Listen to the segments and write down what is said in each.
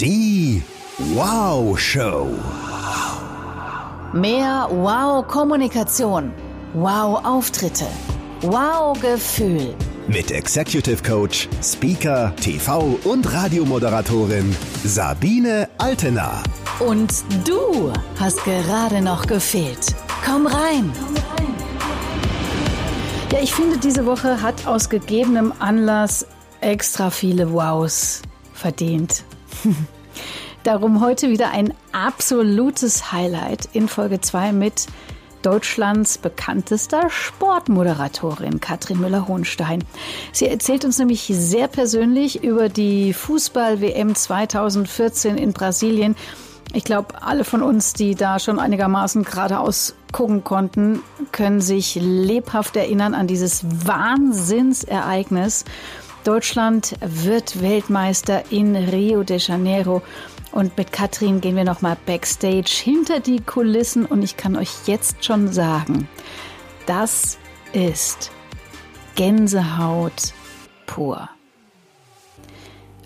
Die Wow Show. Mehr Wow-Kommunikation. Wow-Auftritte. Wow-Gefühl. Mit Executive Coach, Speaker, TV und Radiomoderatorin Sabine Altena. Und du hast gerade noch gefehlt. Komm rein. Ja, ich finde, diese Woche hat aus gegebenem Anlass extra viele Wows verdient. Darum heute wieder ein absolutes Highlight in Folge 2 mit Deutschlands bekanntester Sportmoderatorin Katrin Müller-Hohenstein. Sie erzählt uns nämlich sehr persönlich über die Fußball-WM 2014 in Brasilien. Ich glaube, alle von uns, die da schon einigermaßen geradeaus gucken konnten, können sich lebhaft erinnern an dieses Wahnsinnsereignis. Deutschland wird Weltmeister in Rio de Janeiro. Und mit Katrin gehen wir nochmal backstage hinter die Kulissen und ich kann euch jetzt schon sagen, das ist Gänsehaut pur.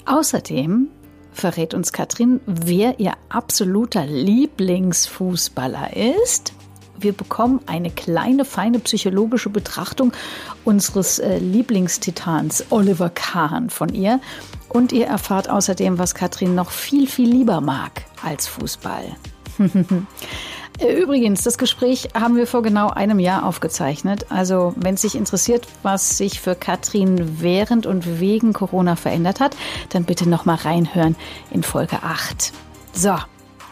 Außerdem verrät uns Katrin, wer ihr absoluter Lieblingsfußballer ist wir bekommen eine kleine, feine psychologische Betrachtung unseres äh, Lieblingstitans Oliver Kahn von ihr. Und ihr erfahrt außerdem, was Katrin noch viel, viel lieber mag als Fußball. Übrigens, das Gespräch haben wir vor genau einem Jahr aufgezeichnet. Also, wenn es sich interessiert, was sich für Katrin während und wegen Corona verändert hat, dann bitte nochmal reinhören in Folge 8. So,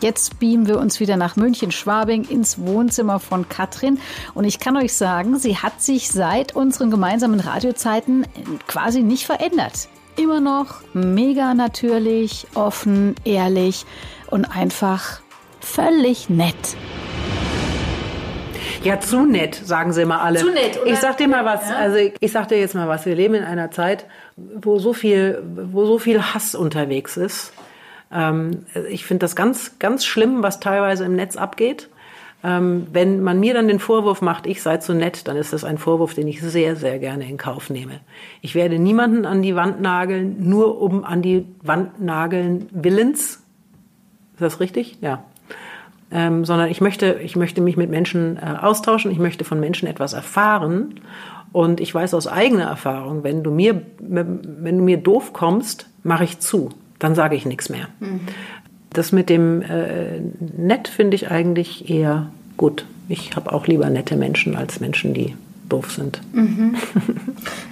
Jetzt beamen wir uns wieder nach München-Schwabing ins Wohnzimmer von Katrin. Und ich kann euch sagen, sie hat sich seit unseren gemeinsamen Radiozeiten quasi nicht verändert. Immer noch mega natürlich, offen, ehrlich und einfach völlig nett. Ja, zu nett, sagen sie immer alle. Zu nett, oder? Ich sag dir mal was, Ja. also ich, ich sag dir jetzt mal was. Wir leben in einer Zeit, wo so viel, wo so viel Hass unterwegs ist. Ähm, ich finde das ganz, ganz schlimm, was teilweise im Netz abgeht. Ähm, wenn man mir dann den Vorwurf macht, ich sei zu nett, dann ist das ein Vorwurf, den ich sehr, sehr gerne in Kauf nehme. Ich werde niemanden an die Wand nageln, nur um an die Wand nageln willens. Ist das richtig? Ja. Ähm, sondern ich möchte, ich möchte mich mit Menschen äh, austauschen, ich möchte von Menschen etwas erfahren. Und ich weiß aus eigener Erfahrung, wenn du mir, wenn du mir doof kommst, mache ich zu. Dann sage ich nichts mehr. Das mit dem äh, nett finde ich eigentlich eher gut. Ich habe auch lieber nette Menschen als Menschen, die doof sind.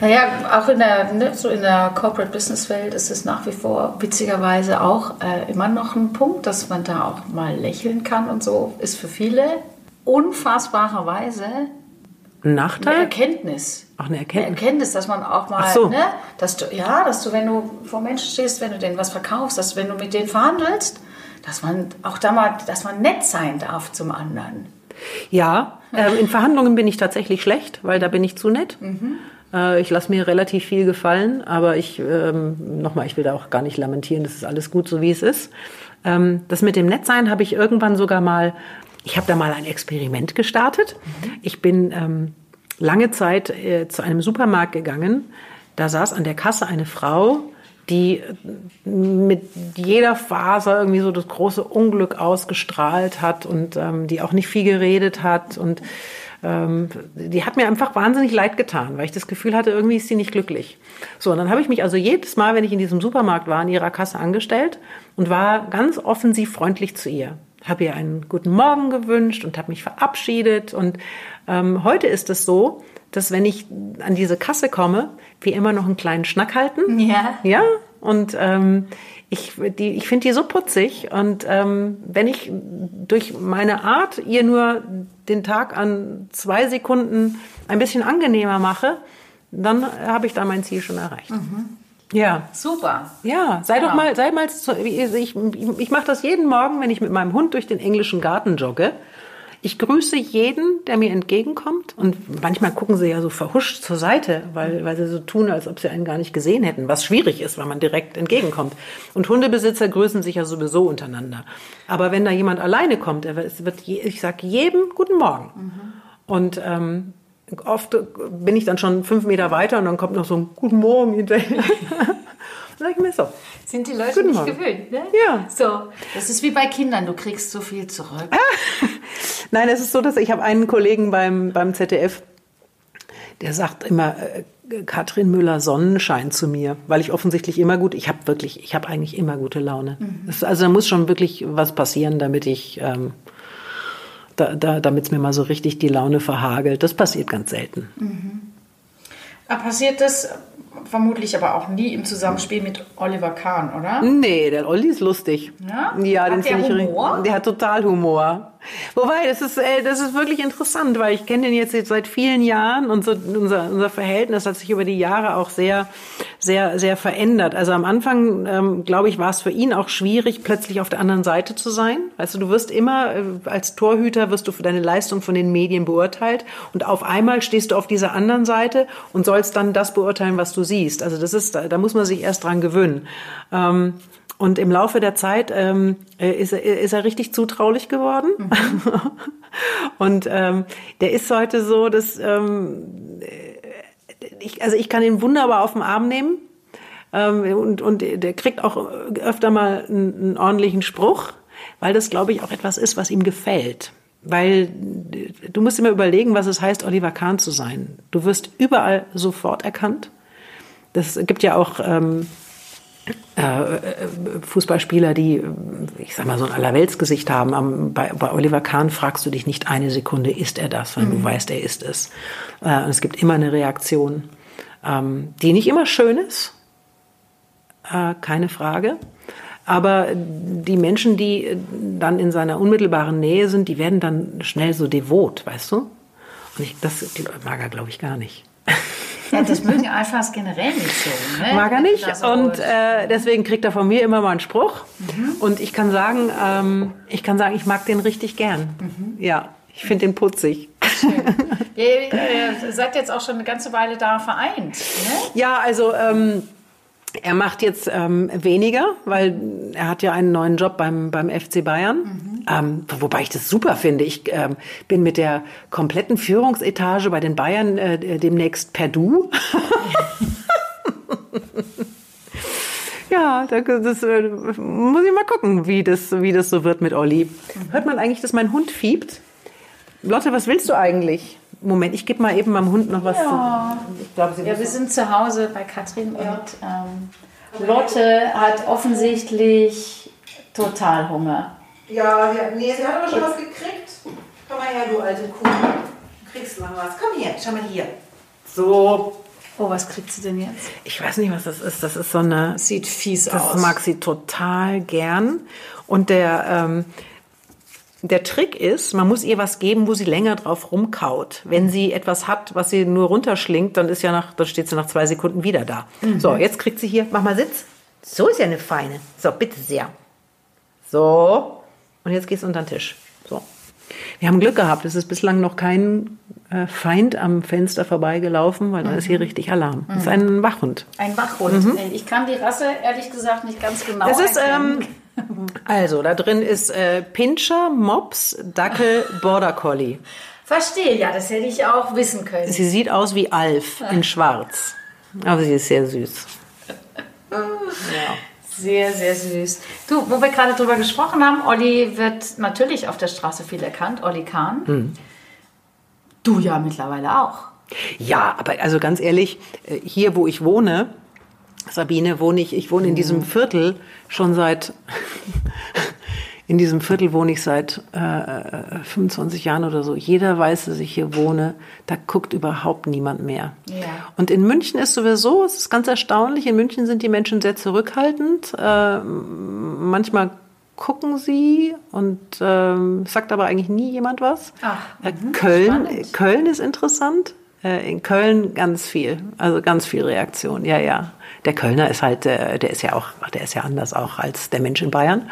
Naja, auch in der, ne, so in der Corporate Business Welt ist es nach wie vor witzigerweise auch äh, immer noch ein Punkt, dass man da auch mal lächeln kann und so, ist für viele unfassbarerweise Ein eine Nachteil? Erkenntnis. Ach, eine Eine Erkenntnis. Erkenntnis, dass man auch mal, so. ne, dass du, ja, dass du, wenn du vor Menschen stehst, wenn du denen was verkaufst, dass wenn du mit denen verhandelst, dass man auch da mal, dass man nett sein darf zum anderen. Ja, ähm, in Verhandlungen bin ich tatsächlich schlecht, weil da bin ich zu nett. Äh, ich lasse mir relativ viel gefallen, aber ich, ähm, nochmal, ich will da auch gar nicht lamentieren, das ist alles gut so, wie es ist. Ähm, das mit dem Nettsein habe ich irgendwann sogar mal, ich habe da mal ein Experiment gestartet. Ich bin ähm, lange Zeit äh, zu einem Supermarkt gegangen, da saß an der Kasse eine Frau, die mit jeder Faser irgendwie so das große Unglück ausgestrahlt hat und ähm, die auch nicht viel geredet hat und ähm, die hat mir einfach wahnsinnig leid getan, weil ich das Gefühl hatte, irgendwie ist sie nicht glücklich. So, und dann habe ich mich also jedes Mal, wenn ich in diesem Supermarkt war, an ihrer Kasse angestellt und war ganz offensiv freundlich zu ihr. Habe ihr einen guten Morgen gewünscht und habe mich verabschiedet. Und ähm, heute ist es so, dass wenn ich an diese Kasse komme, wir immer noch einen kleinen Schnack halten. Ja. Ja, und ähm, ich, die, ich finde die so putzig. Und ähm, wenn ich durch meine Art ihr nur den Tag an zwei Sekunden ein bisschen angenehmer mache, dann habe ich da mein Ziel schon erreicht. Ja. Super. Ja, sei doch Ja. mal, sei mal, so, ich, ich, mache das jeden Morgen, wenn ich mit meinem Hund durch den englischen Garten jogge. Ich grüße jeden, der mir entgegenkommt. Und manchmal gucken sie ja so verhuscht zur Seite, weil, weil sie so tun, als ob sie einen gar nicht gesehen hätten, was schwierig ist, weil man direkt entgegenkommt. Und Hundebesitzer grüßen sich ja sowieso untereinander. Aber wenn da jemand alleine kommt, er- wird ich sage jedem Guten Morgen. Und ähm, oft bin ich dann schon fünf Meter weiter und dann kommt noch so ein Guten Morgen hinterher. Sag ich mir so. Sind die Leute Guten nicht Morgen. gewöhnt, ne? Ja. So, das ist wie bei Kindern, du kriegst so viel zurück. Nein, es ist so, dass ich habe einen Kollegen beim, beim ZDF, der sagt immer, äh, Katrin Müller Sonnenschein zu mir, weil ich offensichtlich immer gut, ich habe wirklich, ich habe eigentlich immer gute Laune. Das, also da muss schon wirklich was passieren, damit ich, ähm, da, da, damit es mir mal so richtig die Laune verhagelt. Das passiert ganz selten. Aber passiert das vermutlich aber auch nie im Zusammenspiel mit Oliver Kahn, oder? Nee, der Olli ist lustig. Ja? Ja, Hat den der finde ich Humor? Der hat total Humor. Wobei, das ist, äh, das ist wirklich interessant, weil ich kenne den jetzt seit vielen Jahren und so, unser, unser Verhältnis hat sich über die Jahre auch sehr, sehr, sehr verändert. Also am Anfang, ähm, glaube ich, war es für ihn auch schwierig, plötzlich auf der anderen Seite zu sein. Also du wirst immer, äh, als Torhüter wirst du für deine Leistung von den Medien beurteilt und auf einmal stehst du auf dieser anderen Seite und sollst dann das beurteilen, was du siehst. Also das ist, da, muss man sich erst dran gewöhnen. Ähm, und im Laufe der Zeit ähm, äh, ist, er, ist er richtig zutraulich geworden. und ähm, der ist heute so, dass ähm, ich, also ich kann ihn wunderbar auf den Arm nehmen. Ähm, und, und der kriegt auch öfter mal einen, einen ordentlichen Spruch, weil das, glaube ich, auch etwas ist, was ihm gefällt. Weil du musst immer überlegen, was es heißt, Oliver Kahn zu sein. Du wirst überall sofort erkannt. Das gibt ja auch ähm, Fußballspieler, die, ich sag mal, so ein Allerweltsgesicht haben. Am, bei, bei Oliver Kahn fragst du dich nicht eine Sekunde, ist er das, weil du weißt, er ist es. Äh, und es gibt immer eine Reaktion, ähm, die nicht immer schön ist, äh, keine Frage. Aber die Menschen, die äh, dann in seiner unmittelbaren Nähe sind, die werden dann schnell so devot, weißt du? Und ich, das mag er, glaube ich, gar nicht. Ja, das mögen Alphas generell nicht so. Ne? Mag er nicht. So- Und äh, deswegen kriegt er von mir immer mal einen Spruch. Und ich kann sagen, ähm, ich kann sagen, ich mag den richtig gern. Ja, ich finde den putzig. Ihr äh, seid jetzt auch schon eine ganze Weile da vereint. Ne? Ja, also ähm, er macht jetzt ähm, weniger, weil er hat ja einen neuen Job beim, beim FC Bayern. Ähm, wobei ich das super finde. Ich ähm, bin mit der kompletten Führungsetage bei den Bayern äh, demnächst per Du. Ja, da- das äh, muss ich mal gucken, wie das, wie das so wird mit Olli. Hört man eigentlich, dass mein Hund fiebt? Lotte, was willst du eigentlich? Moment, ich gebe mal eben meinem Hund noch was zu. Ich glaube, sie Ja, wir sind zu Hause bei Katrin und ähm, Lotte hat offensichtlich total Hunger. Ja, ja, nee, sie hat aber schon was gekriegt. Komm mal her, du alte Kuh. Du kriegst noch was. Komm her, schau mal hier. So. Oh, was kriegt sie denn jetzt? Ich weiß nicht, was das ist. Das ist so eine. Sieht fies Das aus. mag sie total gern. Und der, ähm, der Trick ist, man muss ihr was geben, wo sie länger drauf rumkaut. Wenn sie etwas hat, was sie nur runterschlingt, dann ist ja nach, dann steht sie nach zwei Sekunden wieder da. So, jetzt kriegt sie hier, mach mal Sitz. So ist ja eine feine. So, bitte sehr. So. Und jetzt gehst du unter den Tisch. So. Wir haben Glück gehabt. Es ist bislang noch kein äh, Feind am Fenster vorbeigelaufen, weil da ist hier richtig Alarm. Das ist ein Wachhund. Ein Wachhund. Ich kann die Rasse ehrlich gesagt nicht ganz genau Das ist, ähm, also, da drin ist äh, Pinscher, Mops, Dackel, Border Collie. Verstehe, ja, das hätte ich auch wissen können. Sie sieht aus wie Alf in schwarz. Aber sie ist sehr süß. Sehr, sehr süß. Du, wo wir gerade drüber gesprochen haben, Olli wird natürlich auf der Straße viel erkannt, Olli Kahn. Hm. Du ja mittlerweile auch. Ja, aber also ganz ehrlich, äh, hier wo ich wohne, Sabine, wohne ich, ich wohne in diesem Viertel schon seit, in diesem Viertel wohne ich seit äh, 25 Jahren oder so. Jeder weiß, dass ich hier wohne. Da guckt überhaupt niemand mehr. Ja. Und in München ist sowieso, es ist ganz erstaunlich, in München sind die Menschen sehr zurückhaltend. Äh, manchmal gucken sie und ähm, sagt aber eigentlich nie jemand was. Ach, äh, Köln, spannend. Köln ist interessant. Äh, in Köln ganz viel, also ganz viel Reaktion. Ja, ja. Der Kölner ist halt, äh, der ist ja auch, der ist ja anders auch als der Mensch in Bayern.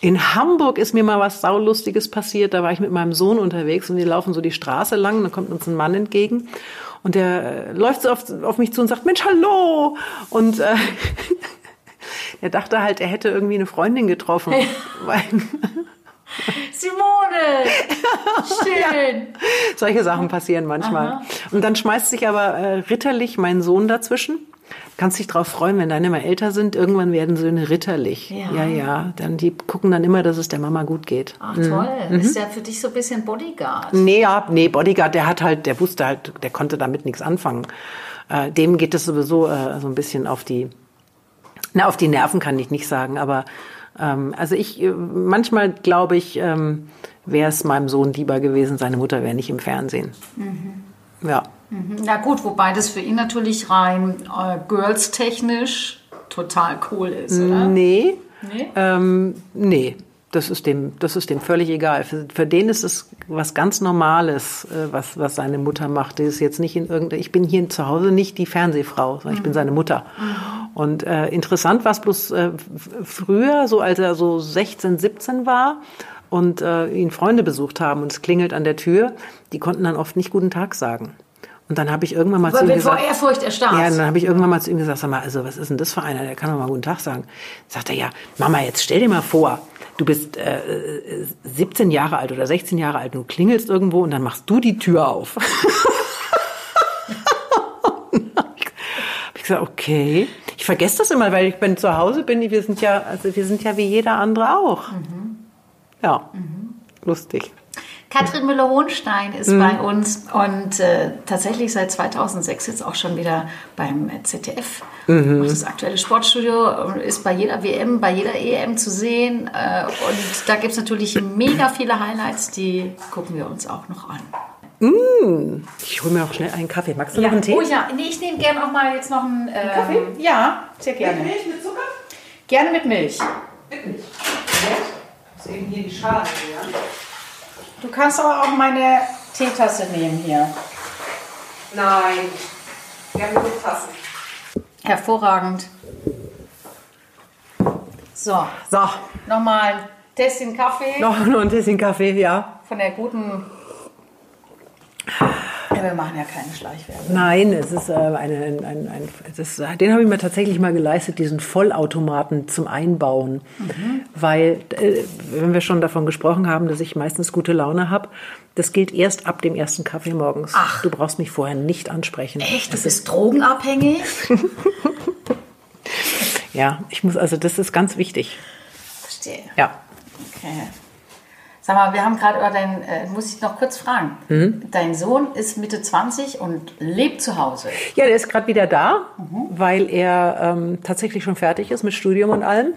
In Hamburg ist mir mal was Saulustiges passiert. Da war ich mit meinem Sohn unterwegs und die laufen so die Straße lang. Und dann kommt uns ein Mann entgegen und der äh, läuft so auf, auf mich zu und sagt, Mensch, hallo! Und äh, er dachte halt, er hätte irgendwie eine Freundin getroffen. Weil, Simone! Schön! Solche Sachen passieren manchmal. Und dann schmeißt sich aber äh, ritterlich mein Sohn dazwischen, kannst dich drauf freuen, wenn deine mal älter sind, irgendwann werden Söhne ritterlich. Ja. ja, ja. Dann, die gucken dann immer, dass es der Mama gut geht. Ach toll, ist ja für dich so ein bisschen Bodyguard. Nee, ja, nee, Bodyguard, der hat halt, der wusste halt, der konnte damit nichts anfangen. Äh, dem geht es sowieso äh, so ein bisschen auf die, na, auf die Nerven kann ich nicht sagen, aber ähm, also ich, äh, manchmal glaube ich, ähm, wäre es meinem Sohn lieber gewesen, seine Mutter wäre nicht im Fernsehen. Ja. Na gut, wobei das für ihn natürlich rein äh, girls-technisch total cool ist, oder? Nee. Nee? Ähm, nee. Das ist dem, das ist dem völlig egal. Für, für den ist es was ganz Normales, äh, was, was seine Mutter macht. Die ist jetzt nicht in irgendeiner, ich bin hier zu Hause nicht die Fernsehfrau, sondern ich bin seine Mutter. Und äh, interessant war es bloß äh, früher, so als er so 16, 17 war und äh, ihn Freunde besucht haben und es klingelt an der Tür, die konnten dann oft nicht guten Tag sagen. Und dann habe ich irgendwann mal zu Weil ihm wenn vor gesagt, Ehrfurcht erstarrt. ja, dann habe ich irgendwann mal zu ihm gesagt, sag mal, also was ist denn das für einer? Der kann doch mal guten Tag sagen. Sagt er, ja, Mama, jetzt stell dir mal vor, du bist äh, äh, 17 Jahre alt oder 16 Jahre alt, und du klingelst irgendwo und dann machst du die Tür auf. hab ich gesagt, okay. Ich vergesse das immer, weil ich bin zu Hause bin. Wir sind ja, also wir sind ja wie jeder andere auch. Ja, lustig. Katrin Müller-Hohenstein ist Mhm. bei uns und äh, tatsächlich seit 2006 jetzt auch schon wieder beim ZDF. Mhm. Macht Das aktuelle Sportstudio äh, ist bei jeder WM, bei jeder EM zu sehen. Äh, und da gibt es natürlich mega viele Highlights, die gucken wir uns auch noch an. Ich hole mir auch schnell einen Kaffee. Magst du noch einen Tee? Oh ja, nee, ich nehme gerne auch mal jetzt noch einen ähm, Kaffee. Ja, sehr gerne. Milch mit Zucker? Gerne mit Milch. Das ist eben hier die Schale, ja. Du kannst aber auch meine Teetasse nehmen hier. Nein. Wir haben nur Tassen. Hervorragend. So, So, nochmal ein Tässchen Kaffee noch, noch ein bisschen Kaffee, ja. von der guten. Wir machen ja keine Schleichwerbung. Nein, es ist äh, eine, ein, ein, ein das, den habe ich mir tatsächlich mal geleistet, diesen Vollautomaten zum Einbauen. Weil, äh, wenn wir schon davon gesprochen haben, dass ich meistens gute Laune habe, das gilt erst ab dem ersten Kaffee morgens. Ach. Du brauchst mich vorher nicht ansprechen. Echt? Du bist drogenabhängig? Ja, ich muss, also das ist ganz wichtig. Verstehe. Ja. Okay. Sag mal, wir haben gerade über deinen, äh, muss ich noch kurz fragen. Dein Sohn ist Mitte 20 und lebt zu Hause. Ja, der ist gerade wieder da, weil er ähm, tatsächlich schon fertig ist mit Studium und allem.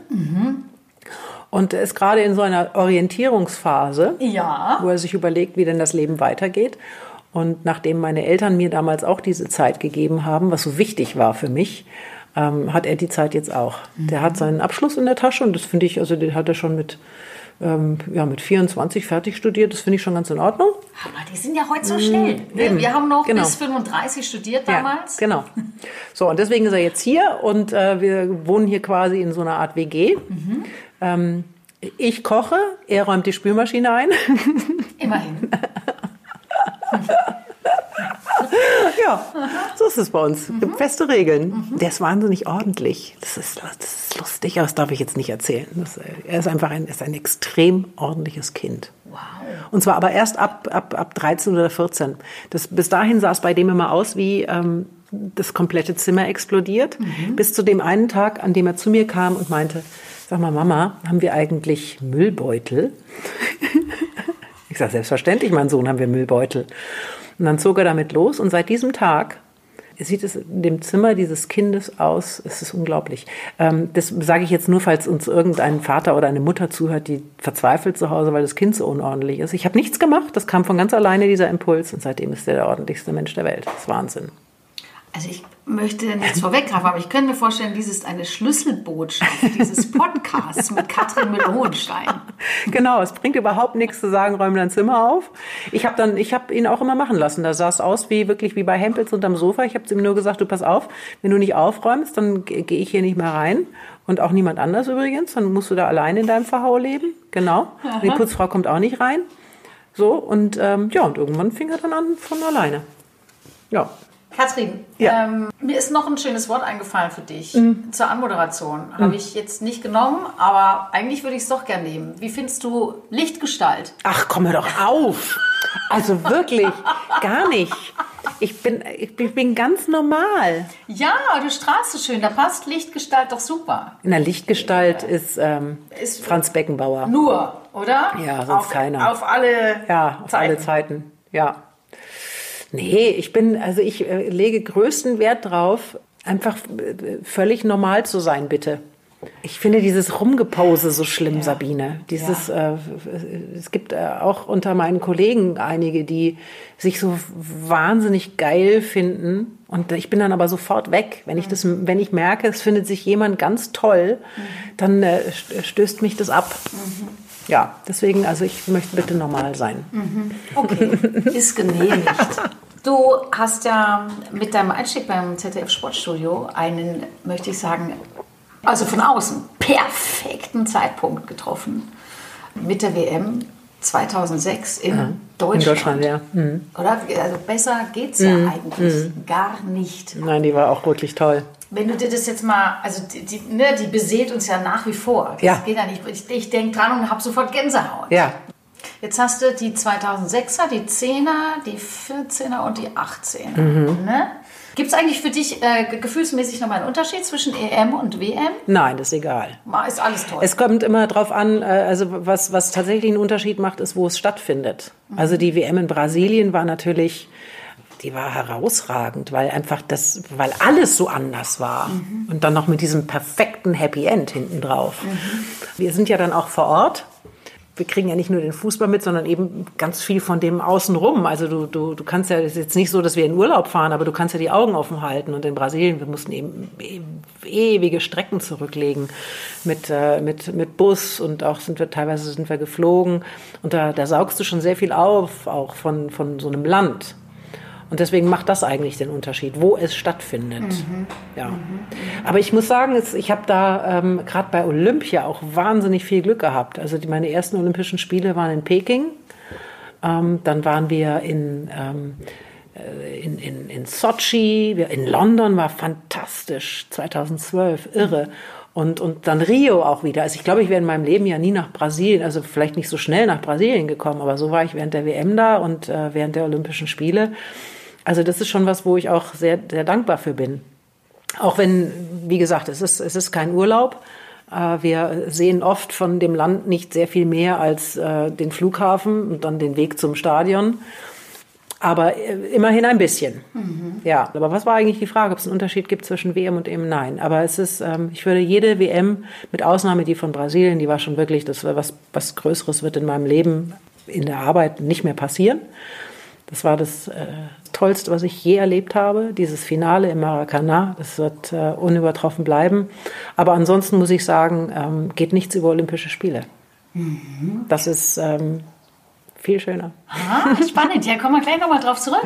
Und er ist gerade in so einer Orientierungsphase, Ja. wo er sich überlegt, wie denn das Leben weitergeht. Und nachdem meine Eltern mir damals auch diese Zeit gegeben haben, was so wichtig war für mich, ähm, hat er die Zeit jetzt auch. Der hat seinen Abschluss in der Tasche und das finde ich, also den hat er schon mit, ähm, ja, mit 24 fertig studiert. Das finde ich schon ganz in Ordnung. Aber die sind ja heute so schnell. Ne? eben. Wir haben noch Genau. bis 35 studiert damals. Ja, genau. So, und deswegen ist er jetzt hier und äh, wir wohnen hier quasi in so einer Art WG. Ähm, ich koche, er räumt die Spülmaschine ein. Immerhin. ja, so ist es bei uns. Es gibt feste Regeln. Der ist wahnsinnig ordentlich. Das ist, das ist lustig, aber das darf ich jetzt nicht erzählen. Das, äh, er ist einfach ein, ist ein extrem ordentliches Kind. Wow. Und zwar aber erst ab, ab, ab 13 oder 14. Das, bis dahin sah es bei dem immer aus wie ähm, das komplette Zimmer explodiert. Bis zu dem einen Tag, an dem er zu mir kam und meinte, sag mal, Mama, haben wir eigentlich Müllbeutel? ich sage, selbstverständlich, mein Sohn, haben wir Müllbeutel. Und dann zog er damit los und seit diesem Tag sieht es in dem Zimmer dieses Kindes aus, es ist unglaublich. Ähm, das sage ich jetzt nur, falls uns irgendein Vater oder eine Mutter zuhört, die verzweifelt zu Hause, weil das Kind so unordentlich ist. Ich habe nichts gemacht, das kam von ganz alleine, dieser Impuls. Und seitdem ist er der ordentlichste Mensch der Welt. Das ist Wahnsinn. Also ich möchte nichts vorweggreifen, aber ich könnte mir vorstellen, dies ist eine Schlüsselbotschaft dieses Podcasts mit Katrin Müller-Hohenstein. Genau, es bringt überhaupt nichts zu sagen, räum dein Zimmer auf. Ich habe dann, ich habe ihn auch immer machen lassen. Da sah es aus wie wirklich wie bei Hempels unterm Sofa. Ich habe ihm nur gesagt, du pass auf, wenn du nicht aufräumst, dann ge- gehe ich hier nicht mehr rein. Und auch niemand anders übrigens. Dann musst du da allein in deinem Verhau leben. Genau. Und die Putzfrau kommt auch nicht rein. So, und ähm, ja, und irgendwann fing er dann an von alleine. Ja. Katrin, Ja. ähm, mir ist noch ein schönes Wort eingefallen für dich zur Anmoderation. Habe ich jetzt nicht genommen, aber eigentlich würde ich es doch gerne nehmen. Wie findest du Lichtgestalt? Ach, komm hör doch auf. Also wirklich, gar nicht. Ich bin, ich bin ganz normal. Ja, du strahlst so schön. Da passt Lichtgestalt doch super. In der Lichtgestalt ist, ähm, Ist- Franz Beckenbauer. Nur, oder? Ja, sonst auf, keiner. Auf alle Ja, auf alle Zeiten. Ja. Nee, ich bin, also ich äh, lege größten Wert drauf, einfach äh, völlig normal zu sein, bitte. Ich finde dieses Rumgepose so schlimm, Sabine. Dieses, äh, es gibt äh, auch unter meinen Kollegen einige, die sich so wahnsinnig geil finden. Und ich bin dann aber sofort weg. Wenn ich das, wenn ich merke, es findet sich jemand ganz toll, dann äh, st- stößt mich das ab. Ja, deswegen, also ich möchte bitte normal sein. Okay, ist genehmigt. Du hast ja mit deinem Einstieg beim ZDF Sportstudio einen, möchte ich sagen, also von außen perfekten Zeitpunkt getroffen mit der WM 2006 in Deutschland. In Deutschland, ja. Mhm. Oder? Also besser geht's ja eigentlich gar nicht. Nein, die war auch wirklich toll. Wenn du dir das jetzt mal, also die, die, ne, die beseelt uns ja nach wie vor. Das Ja. geht ja nicht. Ich, ich denke dran und habe sofort Gänsehaut. Ja, Jetzt hast du die 2006er, die 10er, die 14er und die 18er. Mhm. Ne? Gibt es eigentlich für dich äh, ge- gefühlsmäßig nochmal einen Unterschied zwischen EM und WM? nein, das ist egal. Ist alles toll. Es kommt immer drauf an, äh, also was, was tatsächlich einen Unterschied macht, ist, wo es stattfindet. Also die WM in Brasilien war natürlich, die war herausragend, weil einfach das, weil alles so anders war. Und dann noch mit diesem perfekten Happy End hinten drauf. Wir sind ja dann auch vor Ort. Wir kriegen ja nicht nur den Fußball mit, sondern eben ganz viel von dem außenrum. Also du, du, du kannst ja, es ist jetzt nicht so, dass wir in Urlaub fahren, aber du kannst ja die Augen offen halten. Und in Brasilien, wir mussten eben e- ewige Strecken zurücklegen mit, äh, mit, mit Bus und auch sind wir, teilweise sind wir geflogen. Und da, da saugst du schon sehr viel auf, auch von, von so einem Land. Und deswegen macht das eigentlich den Unterschied, wo es stattfindet. Ja. Aber ich muss sagen, ich habe da ähm, gerade bei Olympia auch wahnsinnig viel Glück gehabt. Also die, meine ersten Olympischen Spiele waren in Peking. Ähm, dann waren wir in, ähm, äh, in, in, in Sochi. In London war fantastisch. 2012, irre. Und, und dann Rio auch wieder. Also ich glaube, ich wäre in meinem Leben ja nie nach Brasilien, also vielleicht nicht so schnell nach Brasilien gekommen, aber so war ich während der WM da und äh, während der Olympischen Spiele. Also das ist schon was, wo ich auch sehr, sehr dankbar für bin. Auch wenn, wie gesagt, es ist, es ist kein Urlaub. Äh, Wir sehen oft von dem Land nicht sehr viel mehr als äh, den Flughafen und dann den Weg zum Stadion. Aber äh, immerhin ein bisschen. Ja, aber was war eigentlich die Frage, ob es einen Unterschied gibt zwischen WM und EM? Nein. Aber es ist, ähm, ich würde jede WM, mit Ausnahme die von Brasilien, die war schon wirklich, das war was, was Größeres wird in meinem Leben in der Arbeit nicht mehr passieren. Das war das äh, Tollste, was ich je erlebt habe, dieses Finale im Maracanã. Das wird äh, unübertroffen bleiben. Aber ansonsten muss ich sagen, ähm, geht nichts über Olympische Spiele. Das ist ähm, viel schöner. Ah, spannend. Ja, kommen wir gleich nochmal drauf zurück.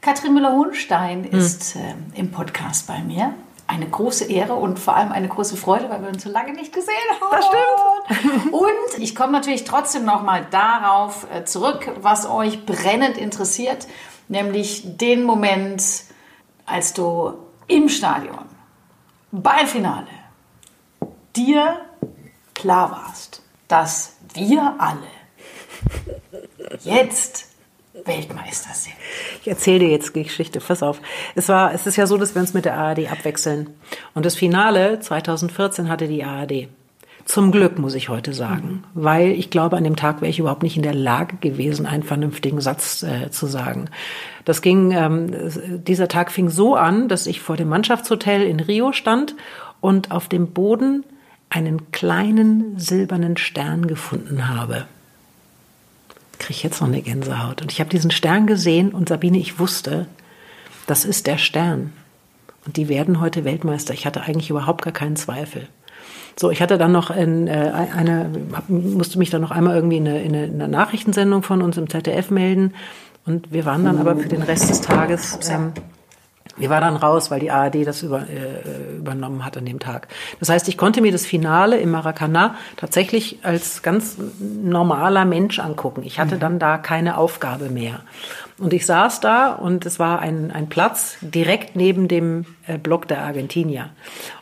Katrin Müller-Hohenstein Hm. ist ähm, im Podcast bei mir. Eine große Ehre und vor allem eine große Freude, weil wir uns so lange nicht gesehen haben. Das stimmt. Und ich komme natürlich trotzdem nochmal darauf äh, zurück, was euch brennend interessiert, nämlich den Moment, als du im Stadion beim Finale dir klar warst, dass wir alle jetzt Weltmeister sind. Ich erzähle dir jetzt die Geschichte, pass auf. Es war, es ist ja so, dass wir uns mit der ARD abwechseln. Und das Finale 2014 hatte die ARD. Zum Glück, muss ich heute sagen. Weil ich glaube, an dem Tag wäre ich überhaupt nicht in der Lage gewesen, einen vernünftigen Satz äh, zu sagen. Das ging, ähm, dieser Tag fing so an, dass ich vor dem Mannschaftshotel in Rio stand und auf dem Boden einen kleinen silbernen Stern gefunden habe kriege ich jetzt noch eine Gänsehaut. Und ich habe diesen Stern gesehen und Sabine, ich wusste, das ist der Stern. Und die werden heute Weltmeister. Ich hatte eigentlich überhaupt gar keinen Zweifel. So, ich hatte dann noch in, äh, eine, musste mich dann noch einmal irgendwie in eine, in eine Nachrichtensendung von uns im ZDF melden. Und wir waren dann aber für den Rest des Tages ähm, Die war dann raus, weil die ARD das über, äh, übernommen hat an dem Tag. Das heißt, ich konnte mir das Finale im Maracanã tatsächlich als ganz normaler Mensch angucken. Ich hatte dann da keine Aufgabe mehr. Und ich saß da und es war ein, ein Platz direkt neben dem äh, Block der Argentinier.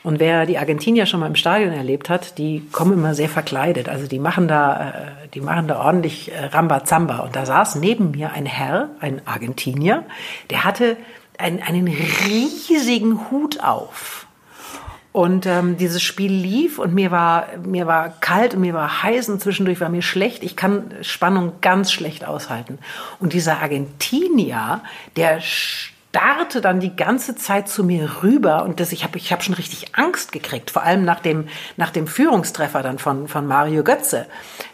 Und wer die Argentinier schon mal im Stadion erlebt hat, die kommen immer sehr verkleidet. Also die machen da, äh, die machen da ordentlich äh, Rambazamba. Und da saß neben mir ein Herr, ein Argentinier, der hatte einen, einen riesigen Hut auf. Und ähm, dieses Spiel lief und mir war, mir war kalt und mir war heiß und zwischendurch war mir schlecht. Ich kann Spannung ganz schlecht aushalten. Und dieser Argentinier, der starrte dann die ganze Zeit zu mir rüber und das, ich habe ich hab schon richtig Angst gekriegt, vor allem nach dem, nach dem Führungstreffer dann von, von Mario Götze.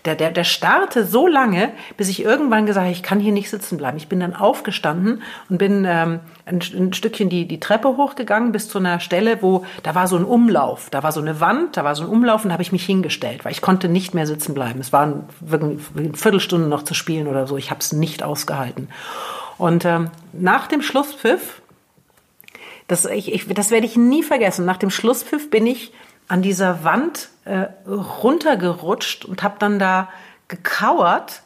Der, der, der starrte so lange, bis ich irgendwann gesagt habe, ich kann hier nicht sitzen bleiben. Ich bin dann aufgestanden und bin ähm, ein, ein Stückchen die, die Treppe hochgegangen bis zu einer Stelle, wo da war so ein Umlauf, da war so eine Wand, da war so ein Umlauf und da habe ich mich hingestellt, weil ich konnte nicht mehr sitzen bleiben. Es waren wirklich eine Viertelstunde noch zu spielen oder so. Ich habe es nicht ausgehalten. Und ähm, nach dem Schlusspfiff, das, ich, ich, das werde ich nie vergessen, nach dem Schlusspfiff bin ich an dieser Wand äh, runtergerutscht und habe dann da gekauert.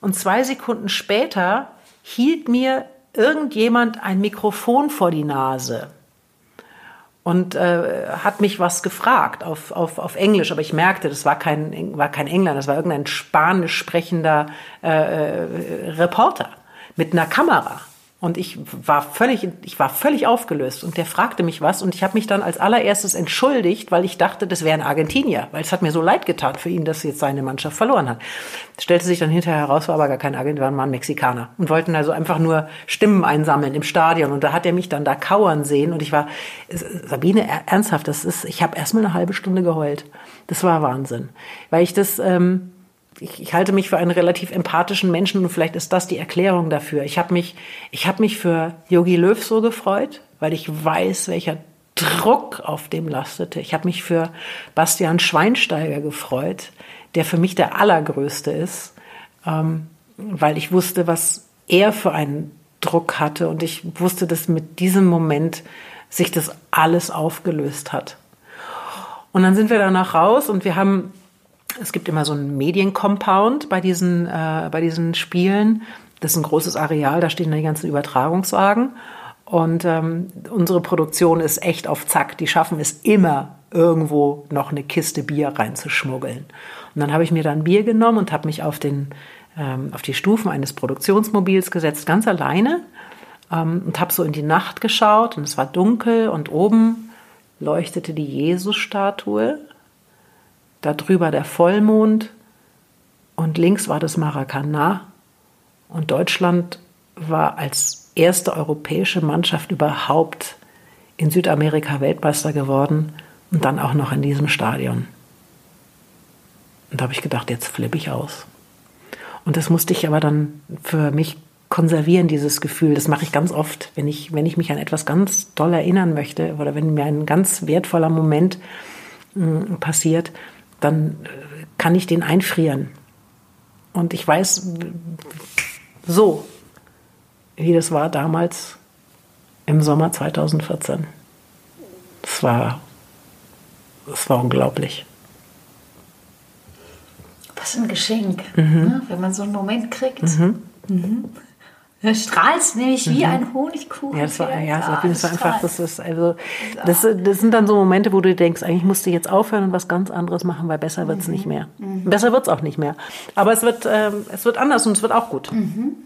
Und zwei Sekunden später hielt mir irgendjemand ein Mikrofon vor die Nase und äh, hat mich was gefragt auf, auf, auf Englisch, aber ich merkte, das war kein, war kein Engländer, das war irgendein spanisch sprechender äh, äh Reporter mit einer Kamera. Und ich war völlig, ich war völlig aufgelöst. Und der fragte mich was. Und ich habe mich dann als allererstes entschuldigt, weil ich dachte, das wäre ein Argentinier. Weil es hat mir so leid getan für ihn, dass jetzt seine Mannschaft verloren hat. Stellte sich dann hinterher heraus, war aber gar kein Argentinier, war ein Mexikaner. Und wollten also einfach nur Stimmen einsammeln im Stadion. Und da hat er mich dann da kauern sehen. Und ich war, Sabine, ernsthaft, das ist, ich habe erstmal eine halbe Stunde geheult. Das war Wahnsinn. Weil ich das, ähm, ich, ich halte mich für einen relativ empathischen Menschen und vielleicht ist das die Erklärung dafür. Ich habe mich, ich habe mich für Yogi Löw so gefreut, weil ich weiß, welcher Druck auf dem lastete. Ich habe mich für Bastian Schweinsteiger gefreut, der für mich der allergrößte ist, ähm, weil ich wusste, was er für einen Druck hatte und ich wusste, dass mit diesem Moment sich das alles aufgelöst hat. Und dann sind wir danach raus und wir haben es gibt immer so einen Mediencompound bei diesen, äh, bei diesen Spielen. Das ist ein großes Areal, da stehen die ganzen Übertragungswagen. Und ähm, unsere Produktion ist echt auf Zack. Die schaffen es immer, irgendwo noch eine Kiste Bier reinzuschmuggeln. Und dann habe ich mir dann Bier genommen und habe mich auf, den, ähm, auf die Stufen eines Produktionsmobils gesetzt, ganz alleine. Ähm, und habe so in die Nacht geschaut und es war dunkel und oben leuchtete die Jesusstatue darüber der Vollmond und links war das Maracanã und Deutschland war als erste europäische Mannschaft überhaupt in Südamerika Weltmeister geworden und dann auch noch in diesem Stadion. Und da habe ich gedacht, jetzt flippe ich aus. Und das musste ich aber dann für mich konservieren, dieses Gefühl. Das mache ich ganz oft, wenn ich, wenn ich mich an etwas ganz doll erinnern möchte oder wenn mir ein ganz wertvoller Moment äh, passiert, dann äh, kann ich den einfrieren. Und ich weiß so, wie das war damals im Sommer 2014. Es war, es war unglaublich. Was ein Geschenk, mhm. ne? wenn man so einen Moment kriegt. Mhm. Mhm. Du strahlst nämlich wie mhm. ein Honigkuchen. Ja, das war, ja, das war, das war einfach, das ist, also, das, das sind dann so Momente, wo du denkst, eigentlich musst du jetzt aufhören und was ganz anderes machen, weil besser wird's mhm. nicht mehr. Mhm. Besser wird's auch nicht mehr. Aber es wird, ähm, es wird anders und es wird auch gut. Mhm.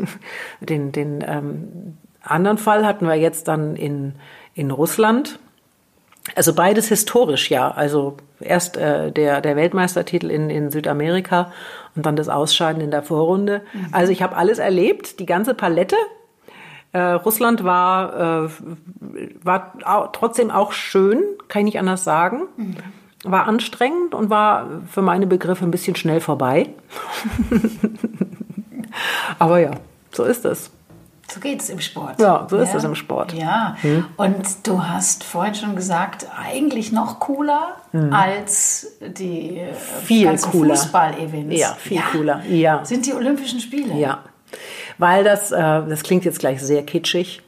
den, den, ähm, anderen Fall hatten wir jetzt dann in, in Russland. Also beides historisch, ja. Also erst äh, der, der Weltmeistertitel in, in Südamerika und dann das Ausscheiden in der Vorrunde. Mhm. Also ich habe alles erlebt, die ganze Palette. Äh, Russland war, äh, war auch, trotzdem auch schön, kann ich nicht anders sagen. Mhm. War anstrengend und war für meine Begriffe ein bisschen schnell vorbei. Aber ja, so ist es. So geht es im Sport. Ja, so ist es im Sport. Ja, hm. und du hast vorhin schon gesagt, eigentlich noch cooler hm. als die äh, viel ganzen cooler. Fußball-Events. Ja, viel ja. cooler. Ja. Sind die Olympischen Spiele. Ja, weil das, äh, das klingt jetzt gleich sehr kitschig,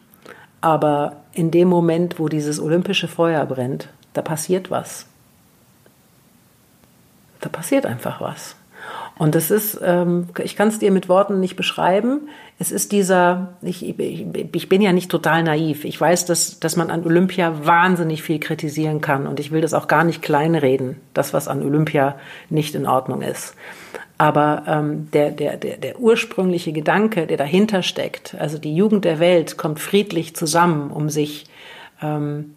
Aber in dem Moment, wo dieses olympische Feuer brennt, da passiert was. Da passiert einfach was. Und das ist, ähm, ich kann es dir mit Worten nicht beschreiben. Es ist dieser, ich, ich, ich bin ja nicht total naiv. Ich weiß, dass, dass man an Olympia wahnsinnig viel kritisieren kann. Und ich will das auch gar nicht kleinreden, das, was an Olympia nicht in Ordnung ist. Aber ähm, der, der, der, der ursprüngliche Gedanke, der dahinter steckt, also die Jugend der Welt kommt friedlich zusammen, um sich ähm,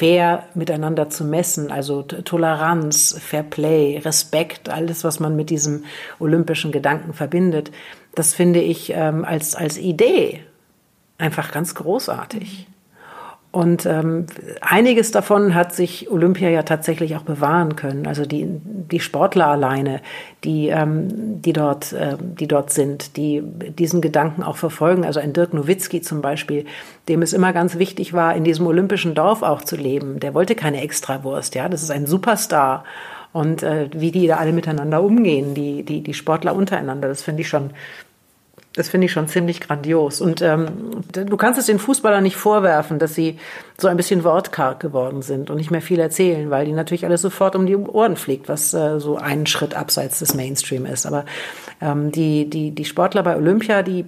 fair miteinander zu messen, also Toleranz, Fair Play, Respekt, alles, was man mit diesem olympischen Gedanken verbindet, das finde ich ähm, als, als Idee einfach ganz großartig. Und ähm, einiges davon hat sich Olympia ja tatsächlich auch bewahren können. Also die, die Sportler alleine, die, ähm, die, dort, äh, die dort sind, die diesen Gedanken auch verfolgen. Also ein Dirk Nowitzki zum Beispiel, dem es immer ganz wichtig war, in diesem olympischen Dorf auch zu leben. Der wollte keine Extrawurst, ja. Das ist ein Superstar. Und äh, wie die da alle miteinander umgehen, die, die, die Sportler untereinander, das finde ich schon das finde ich schon ziemlich grandios. Und ähm, du kannst es den Fußballern nicht vorwerfen, dass sie so ein bisschen wortkarg geworden sind und nicht mehr viel erzählen, weil die natürlich alles sofort um die Ohren fliegt, was äh, so einen Schritt abseits des Mainstream ist. Aber ähm, die, die, die Sportler bei Olympia, die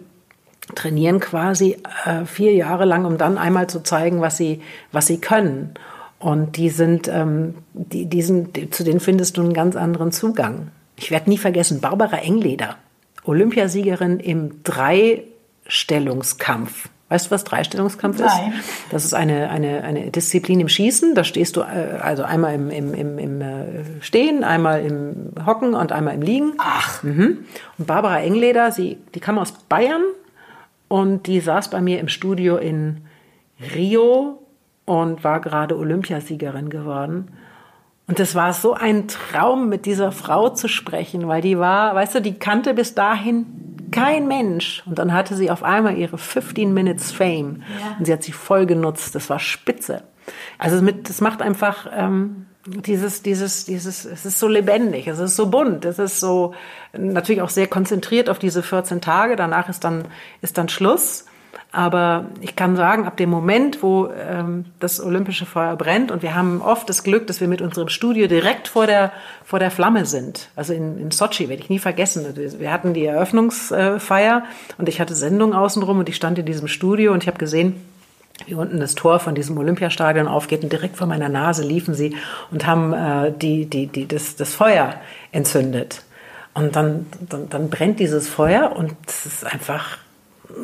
trainieren quasi äh, vier Jahre lang, um dann einmal zu zeigen, was sie, was sie können. Und die sind, ähm, die, die sind, zu denen findest du einen ganz anderen Zugang. Ich werde nie vergessen, Barbara Engleder, Olympiasiegerin im Dreistellungskampf. Weißt du, was Dreistellungskampf ist? Nein. Das ist eine, eine, eine Disziplin im Schießen. Da stehst du äh, also einmal im, im, im, im äh, Stehen, einmal im Hocken und einmal im Liegen. Ach. Mhm. Und Barbara Engleder, sie, die kam aus Bayern und die saß bei mir im Studio in Rio und war gerade Olympiasiegerin geworden. Und das war so ein Traum, mit dieser Frau zu sprechen, weil die war, weißt du, die kannte bis dahin kein Mensch. Und dann hatte sie auf einmal ihre 15 Minutes Fame. Ja. Und sie hat sie voll genutzt. Das war spitze. Also mit, das macht einfach ähm, dieses, dieses, dieses, es ist so lebendig, es ist so bunt, es ist so natürlich auch sehr konzentriert auf diese 14 Tage. Danach ist dann, ist dann Schluss. Aber ich kann sagen, ab dem Moment, wo ähm, das olympische Feuer brennt, und wir haben oft das Glück, dass wir mit unserem Studio direkt vor der, vor der Flamme sind. Also in, in Sochi werde ich nie vergessen. Wir hatten die Eröffnungsfeier und ich hatte Sendung außenrum und ich stand in diesem Studio und ich habe gesehen, wie unten das Tor von diesem Olympiastadion aufgeht und direkt vor meiner Nase liefen sie und haben äh, die, die, die, das, das Feuer entzündet. Und dann, dann, dann brennt dieses Feuer und es ist einfach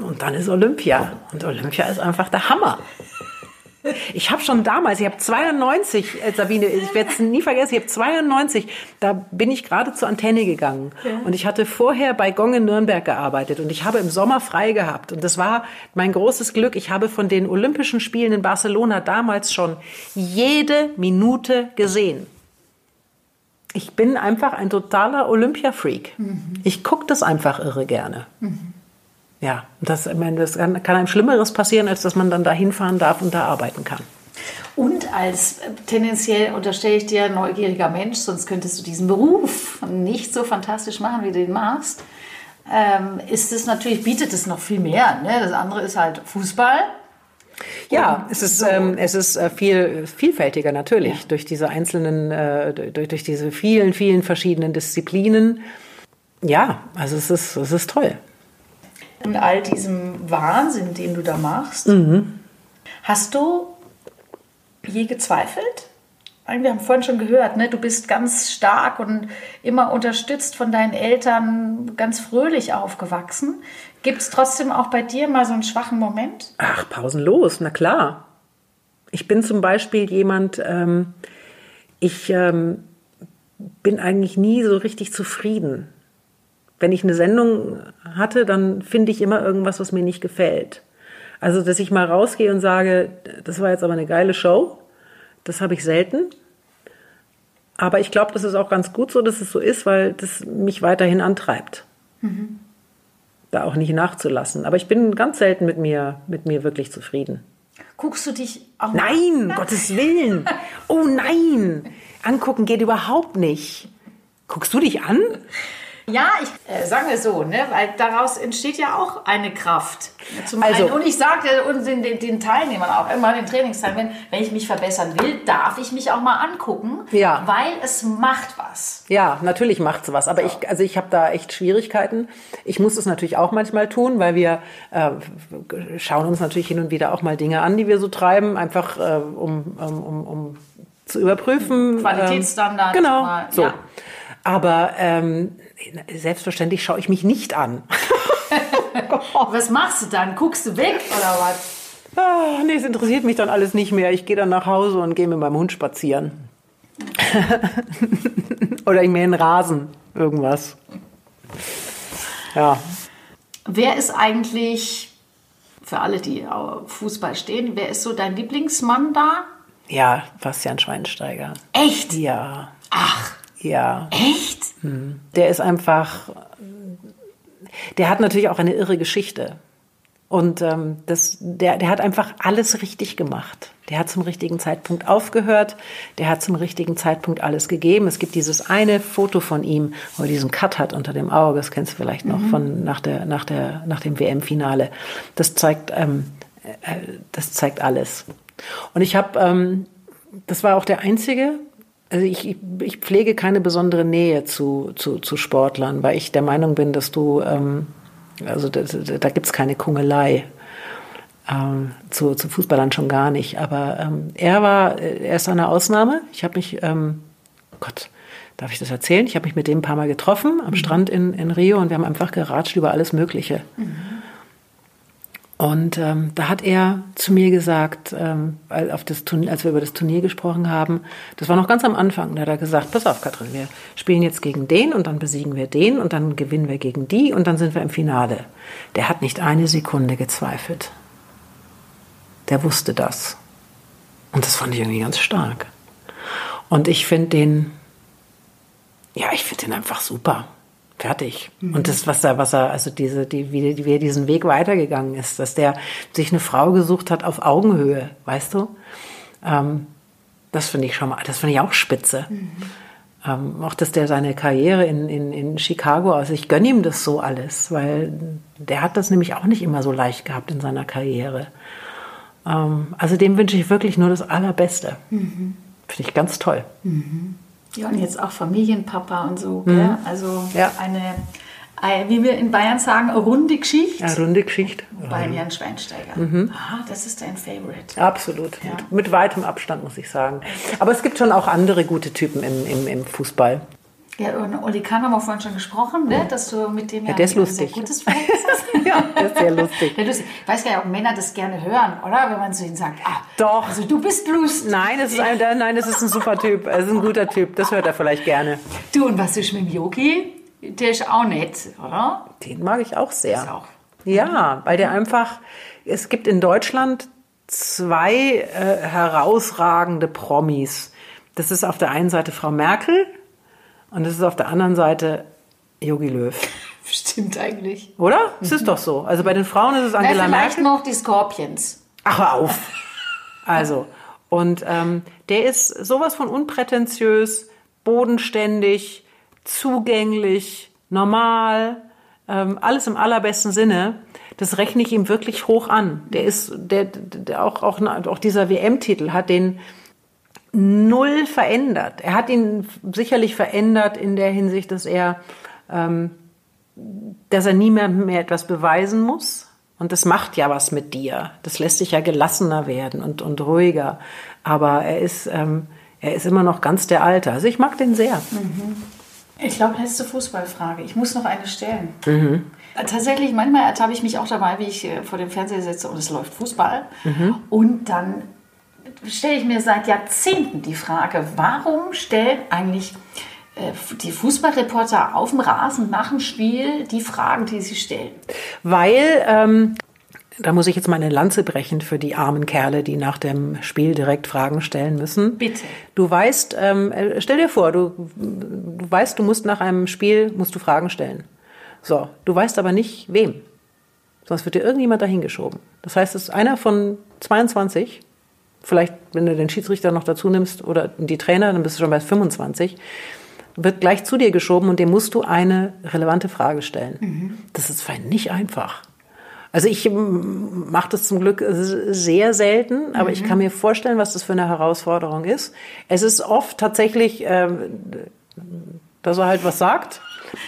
und dann ist Olympia. Und Olympia ist einfach der Hammer. Ich habe schon damals, ich habe 92, äh, Sabine, ich werde es nie vergessen, ich habe 92, da bin ich gerade zur Antenne gegangen. Ja. Und ich hatte vorher bei Gong in Nürnberg gearbeitet und ich habe im Sommer frei gehabt. Und das war mein großes Glück. Ich habe von den Olympischen Spielen in Barcelona damals schon jede Minute gesehen. Ich bin einfach ein totaler Olympia-Freak. Mhm. Ich gucke das einfach irre gerne. Mhm. Ja, das, ich meine, das kann, kann einem Schlimmeres passieren, als dass man dann da hinfahren darf und da arbeiten kann. Und als äh, tendenziell unterstelle ich dir neugieriger Mensch, sonst könntest du diesen Beruf nicht so fantastisch machen, wie du ihn machst. Ähm, ist es natürlich, bietet es noch viel mehr. Ne? Das andere ist halt Fußball. Ja, es ist, so. ähm, es ist äh, viel vielfältiger natürlich ja. durch diese einzelnen, äh, durch, durch diese vielen, vielen verschiedenen Disziplinen. Ja, also es ist, es ist toll in all diesem Wahnsinn, den du da machst, mhm. hast du je gezweifelt? Wir haben vorhin schon gehört, ne? du bist ganz stark und immer unterstützt von deinen Eltern, ganz fröhlich aufgewachsen. Gibt es trotzdem auch bei dir mal so einen schwachen Moment? Ach, pausenlos, na klar. Ich bin zum Beispiel jemand, ähm, ich ähm, bin eigentlich nie so richtig zufrieden wenn ich eine Sendung hatte, dann finde ich immer irgendwas, was mir nicht gefällt. Also, dass ich mal rausgehe und sage, das war jetzt aber eine geile Show, das habe ich selten. Aber ich glaube, das ist auch ganz gut so, dass es so ist, weil das mich weiterhin antreibt. Mhm. Da auch nicht nachzulassen. Aber ich bin ganz selten mit mir, mit mir wirklich zufrieden. Guckst du dich auch Nein, Gottes Willen. Oh nein. Angucken geht überhaupt nicht. Guckst du dich an? Ja, ich äh, sagen wir so, ne, weil daraus entsteht ja auch eine Kraft. Zum Also- einen, und ich sage den, den, den Teilnehmern auch immer, den Trainingsteilnehmern, wenn ich mich verbessern will, darf ich mich auch mal angucken, Ja. weil es macht was. Ja, natürlich macht's was, aber ich, also ich habe da echt Schwierigkeiten. Ich muss es natürlich auch manchmal tun, weil wir äh, schauen uns natürlich hin und wieder auch mal Dinge an, die wir so treiben, einfach äh, um, um, um, um zu überprüfen. Qualitätsstandard Ähm, genau, mal, so. ja. Aber ähm, selbstverständlich schaue ich mich nicht an. Was machst du dann? Guckst du weg oder was? Ah, nee, es interessiert mich dann alles nicht mehr. Ich gehe dann nach Hause und gehe mit meinem Hund spazieren. Oder ich mähe einen Rasen, irgendwas. Ja. Wer ist eigentlich, für alle, die auf Fußball stehen, wer ist so dein Lieblingsmann da? Ja, Bastian Schweinsteiger. Echt? Ja, Ach, ja. echt? Der ist einfach, der hat natürlich auch eine irre Geschichte. Und ähm, das, der, der hat einfach alles richtig gemacht. Der hat zum richtigen Zeitpunkt aufgehört. Der hat zum richtigen Zeitpunkt alles gegeben. Es gibt dieses eine Foto von ihm, wo er diesen Cut hat unter dem Auge. Das kennst du vielleicht noch von nach der nach der nach dem WM-Finale. Das zeigt ähm, äh, das zeigt alles. Und ich habe, ähm, das war auch der einzige. Also ich, ich, pflege keine besondere Nähe zu, zu, zu Sportlern, weil ich der Meinung bin, dass du, ähm, also da, da gibt es keine Kungelei. Ähm, zu, zu Fußballern schon gar nicht. Aber ähm, er war, er ist eine Ausnahme. Ich habe mich, ähm, Gott, darf ich das erzählen? Ich habe mich mit dem ein paar Mal getroffen am Strand in, in Rio und wir haben einfach geratscht über alles Mögliche. Und ähm, da hat er zu mir gesagt, ähm, als auf das Turnier, als wir über das Turnier gesprochen haben, das war noch ganz am Anfang, da hat er gesagt, pass auf Katrin, wir spielen jetzt gegen den und dann besiegen wir den und dann gewinnen wir gegen die und dann sind wir im Finale. Der hat nicht eine Sekunde gezweifelt. Der wusste das. Und das fand ich irgendwie ganz stark. Und ich finde den, ja, ich finde den einfach super. Fertig. Und das, was er, was er, also diese, die, wie, wie er diesen Weg weitergegangen ist, dass der sich eine Frau gesucht hat auf Augenhöhe, weißt du? Ähm, das finde ich schon mal, das finde ich auch spitze. Ähm, auch, dass der seine Karriere in, in, in Chicago, also ich gönne ihm das so alles, weil der hat das nämlich auch nicht immer so leicht gehabt in seiner Karriere. Ähm, also dem wünsche ich wirklich nur das Allerbeste. Finde ich ganz toll. Ja, und jetzt auch Familienpapa und so. Gell? Also Mhm. Ja. eine, ein- wie wir in Bayern sagen, eine runde Geschichte. Ja, runde Geschichte. Bei Jan Schweinsteiger. Mhm. Ah, das ist dein Favorite. Absolut. Ja. Mit, mit weitem Abstand, muss ich sagen. Aber es gibt schon auch andere gute Typen im, im, im Fußball. Ja, und Oli Kahn haben wir vorhin schon gesprochen, ne? dass du mit dem ja, der ist ein lustig. sehr gutes Verhältnis hast. Ja, der ist sehr lustig. Ja, lustig. Ich weiß gar nicht, ob Männer das gerne hören, oder? Wenn man zu ihnen sagt, ah, Doch. also du bist lustig. Nein, das ist ein, nein, das ist ein super Typ. Er ist ein guter Typ. Das hört er vielleicht gerne. Du, und was ist mit dem Yogi? Der ist auch nett, oder? Den mag ich auch sehr. Ist auch. Ja, weil der einfach, es gibt in Deutschland zwei äh, herausragende Promis. Das ist auf der einen Seite Frau Merkel und das ist auf der anderen Seite Jogi Löw. Stimmt eigentlich. Oder? Es ist doch so. Also bei den Frauen ist es Na, Angela vielleicht Merkel. noch die Scorpions. Ach, auf. Also, und ähm, der ist sowas von unprätentiös, bodenständig, zugänglich, normal, ähm, alles im allerbesten Sinne. Das rechne ich ihm wirklich hoch an. Der ist, der, der auch, auch, auch dieser WM-Titel hat den null verändert. Er hat ihn sicherlich verändert in der Hinsicht, dass er, ähm, dass er niemandem mehr etwas beweisen muss. Und das macht ja was mit dir. Das lässt dich ja gelassener werden und, und ruhiger. Aber er ist, ähm, er ist immer noch ganz der Alte. Also ich mag den sehr. Ich glaube, letzte Fußballfrage. Ich muss noch eine stellen. Äh, Tatsächlich, manchmal ertappe ich mich auch dabei, wie ich äh, vor dem Fernseher sitze und es läuft Fußball. Und dann stelle ich mir seit Jahrzehnten die Frage, warum stellen eigentlich äh, die Fußballreporter auf dem Rasen nach dem Spiel die Fragen, die sie stellen? Weil, ähm, da muss ich jetzt mal eine Lanze brechen für die armen Kerle, die nach dem Spiel direkt Fragen stellen müssen. Bitte. Du weißt, ähm, äh, stell dir vor, du, du weißt, du musst nach einem Spiel, musst du Fragen stellen. So, du weißt aber nicht, wem. Sonst wird dir irgendjemand dahingeschoben. Das heißt, es ist einer von 22, vielleicht, wenn du den Schiedsrichter noch dazu nimmst oder die Trainer, dann bist du schon bei 25. wird gleich zu dir geschoben und dem musst du eine relevante Frage stellen. Das ist fein nicht einfach. Also ich mache das zum Glück sehr selten, aber ich kann mir vorstellen, was das für eine Herausforderung ist. Es ist oft tatsächlich, äh, dass er halt was sagt.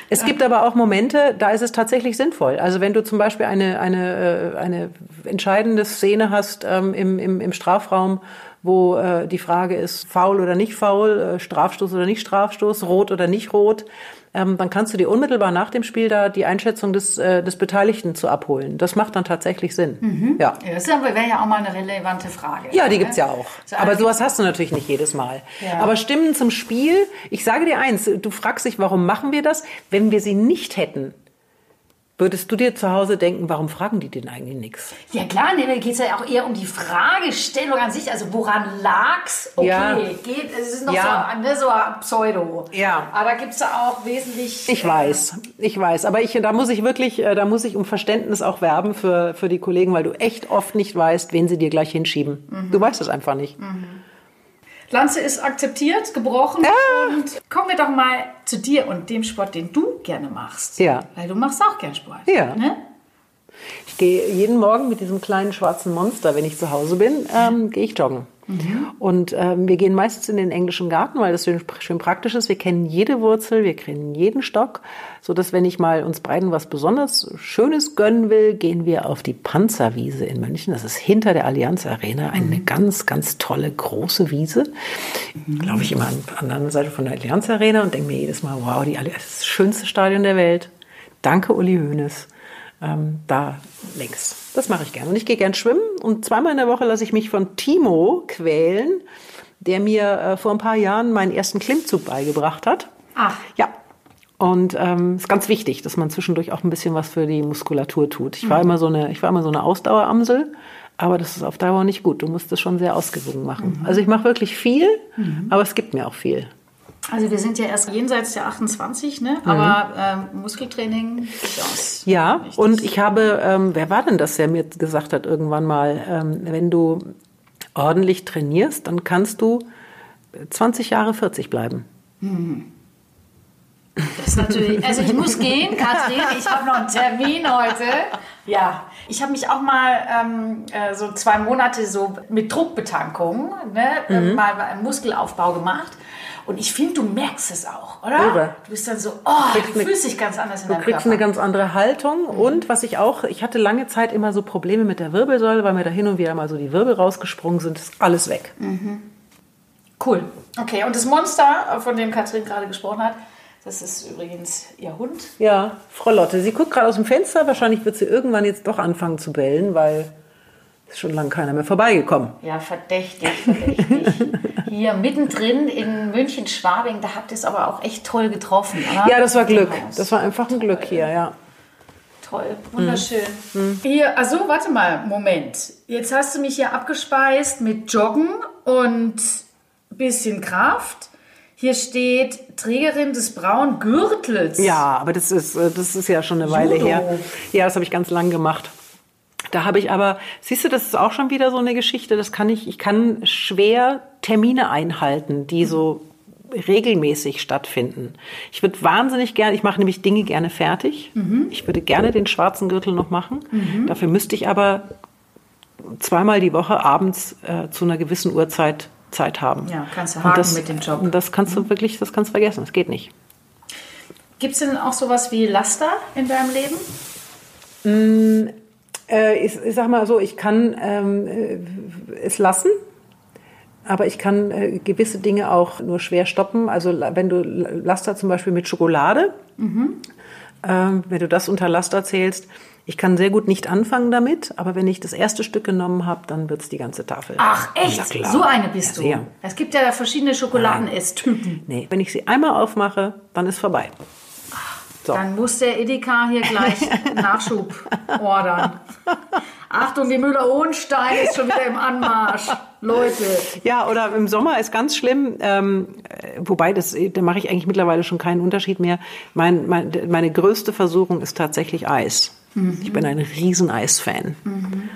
Es gibt aber auch Momente, da ist es tatsächlich sinnvoll. Also wenn du zum Beispiel eine, eine, äh, eine entscheidende Szene hast ähm, im, im, im Strafraum, wo äh, die Frage ist, faul oder nicht faul, äh, Strafstoß oder nicht Strafstoß, rot oder nicht rot, ähm, dann kannst du dir unmittelbar nach dem Spiel da die Einschätzung des, äh, des Beteiligten zu abholen. Das macht dann tatsächlich Sinn. Mhm. Ja. Das wäre ja auch mal eine relevante Frage. Ja, die ne? gibt's ja auch. So Aber sowas hast du natürlich nicht jedes Mal. Ja. Aber Stimmen zum Spiel, ich sage dir eins, du fragst dich, warum machen wir das? Wenn wir sie nicht hätten, Würdest du dir zu Hause denken, warum fragen die denn eigentlich nichts? Ja klar, nee, da geht es ja auch eher um die Fragestellung an sich. Also woran lag's? Okay, ja. geht, es ist noch ja. so, ne, so Pseudo. Ja. Aber da gibt es ja auch wesentlich... Ich weiß, ich weiß. Aber ich, da muss ich wirklich, äh, da muss ich um Verständnis auch werben für, für die Kollegen, weil du echt oft nicht weißt, wen sie dir gleich hinschieben. Mhm. Du weißt es einfach nicht. Mhm. Lanze ist akzeptiert, gebrochen. Ah. Und kommen wir doch mal zu dir und dem Sport, den du gerne machst. Ja. Weil du machst auch gern Sport. Ja. Ne? Ich gehe jeden Morgen mit diesem kleinen schwarzen Monster, wenn ich zu Hause bin, ähm, gehe ich joggen. Mhm. Und ähm, wir gehen meistens in den englischen Garten, weil das schön, schön, praktisch ist. Wir kennen jede Wurzel, wir kennen jeden Stock, so dass wenn ich mal uns beiden was besonders Schönes gönnen will, gehen wir auf die Panzerwiese in München. Das ist hinter der Allianz Arena eine mhm. ganz, ganz tolle große Wiese. Mhm. Glaube ich immer an, an der anderen Seite von der Allianz Arena und denke mir jedes Mal, wow, die Allianz, das schönste Stadion der Welt. Danke, Uli Hoeneß ähm, da längs. Das mache ich gerne. Und ich gehe gern schwimmen und zweimal in der Woche lasse ich mich von Timo quälen, der mir äh, vor ein paar Jahren meinen ersten Klimmzug beigebracht hat. Ach. Ja. Und ähm, ist ganz wichtig, dass man zwischendurch auch ein bisschen was für die Muskulatur tut. Ich war mhm. immer so eine, ich war immer so eine Ausdaueramsel, aber das ist auf Dauer nicht gut. Du musst das schon sehr ausgewogen machen. Mhm. Also ich mache wirklich viel, mhm. aber es gibt mir auch viel. Also wir sind ja erst jenseits der 28, ne? Mhm. aber ähm, Muskeltraining durchaus. Ja, und ich habe, ähm, wer war denn das, der mir gesagt hat irgendwann mal, ähm, wenn du ordentlich trainierst, dann kannst du 20 Jahre 40 bleiben. Mhm. Das ist natürlich, also ich muss gehen, Katrin, ich habe noch einen Termin heute. Ja, ich habe mich auch mal ähm, äh, so zwei Monate so mit Druckbetankung, ne, mhm. mal einen Muskelaufbau gemacht. Und ich finde, du merkst es auch, oder? Irre. Du bist dann so, oh, du, du fühlst dich ganz anders in. Du kriegst eine ganz andere Haltung. Mhm. Und was ich auch, ich hatte lange Zeit immer so Probleme mit der Wirbelsäule, weil mir da hin und wieder mal so die Wirbel rausgesprungen sind. ist alles weg. Mhm. Cool. Okay, und das Monster, von dem Katrin gerade gesprochen hat, das ist übrigens ihr Hund. Ja, Frau Lotte. Sie guckt gerade aus dem Fenster. Wahrscheinlich wird sie irgendwann jetzt doch anfangen zu bellen, weil ist schon lange keiner mehr vorbeigekommen. Ja, verdächtig, verdächtig. Hier mittendrin in München-Schwabing, da habt ihr es aber auch echt toll getroffen, oder? Ja, das war Glück. Das war einfach ein toll. Glück hier, ja. Toll, wunderschön. Mhm. Hier, also warte mal, Moment. Jetzt hast du mich hier abgespeist mit Joggen und bisschen Kraft. Hier steht Trägerin des braunen Gürtels. Ja, aber das ist, äh, das ist ja schon eine Weile Judo. her. Ja, das habe ich ganz lang gemacht. Da habe ich aber, siehst du, das ist auch schon wieder so eine Geschichte, das kann ich, ich kann schwer Termine einhalten, die so regelmäßig stattfinden. Ich würde wahnsinnig gerne, ich mache nämlich Dinge gerne fertig. Mhm. Ich würde gerne den schwarzen Gürtel noch machen. Mhm. Dafür müsste ich aber zweimal die Woche abends äh, zu einer gewissen Uhrzeit Zeit haben. Ja, kannst du haken das, mit dem Job. Und das kannst du mhm. wirklich, das kannst du vergessen. Das geht nicht. Gibt es denn auch sowas wie Laster in deinem Leben? Äh, ich, ich sag mal so, ich kann ähm, äh, es lassen. Aber ich kann äh, gewisse Dinge auch nur schwer stoppen. Also wenn du Laster zum Beispiel mit Schokolade, mhm. ähm, wenn du das unter Laster zählst, ich kann sehr gut nicht anfangen damit, aber wenn ich das erste Stück genommen habe, dann wird es die ganze Tafel. Ach echt? So eine bist ja, du? Es gibt ja verschiedene Schokoladenesstypen. Nee, wenn ich sie einmal aufmache, dann ist vorbei. So. Dann muss der Edeka hier gleich Nachschub ordern. Achtung, die Müller-Ohnstein ist schon wieder im Anmarsch. Leute. Ja, oder im Sommer ist ganz schlimm, ähm, wobei das, da mache ich eigentlich mittlerweile schon keinen Unterschied mehr. Mein, mein, meine größte Versuchung ist tatsächlich Eis. Mhm. Ich bin ein riesen Eis-Fan. Mhm.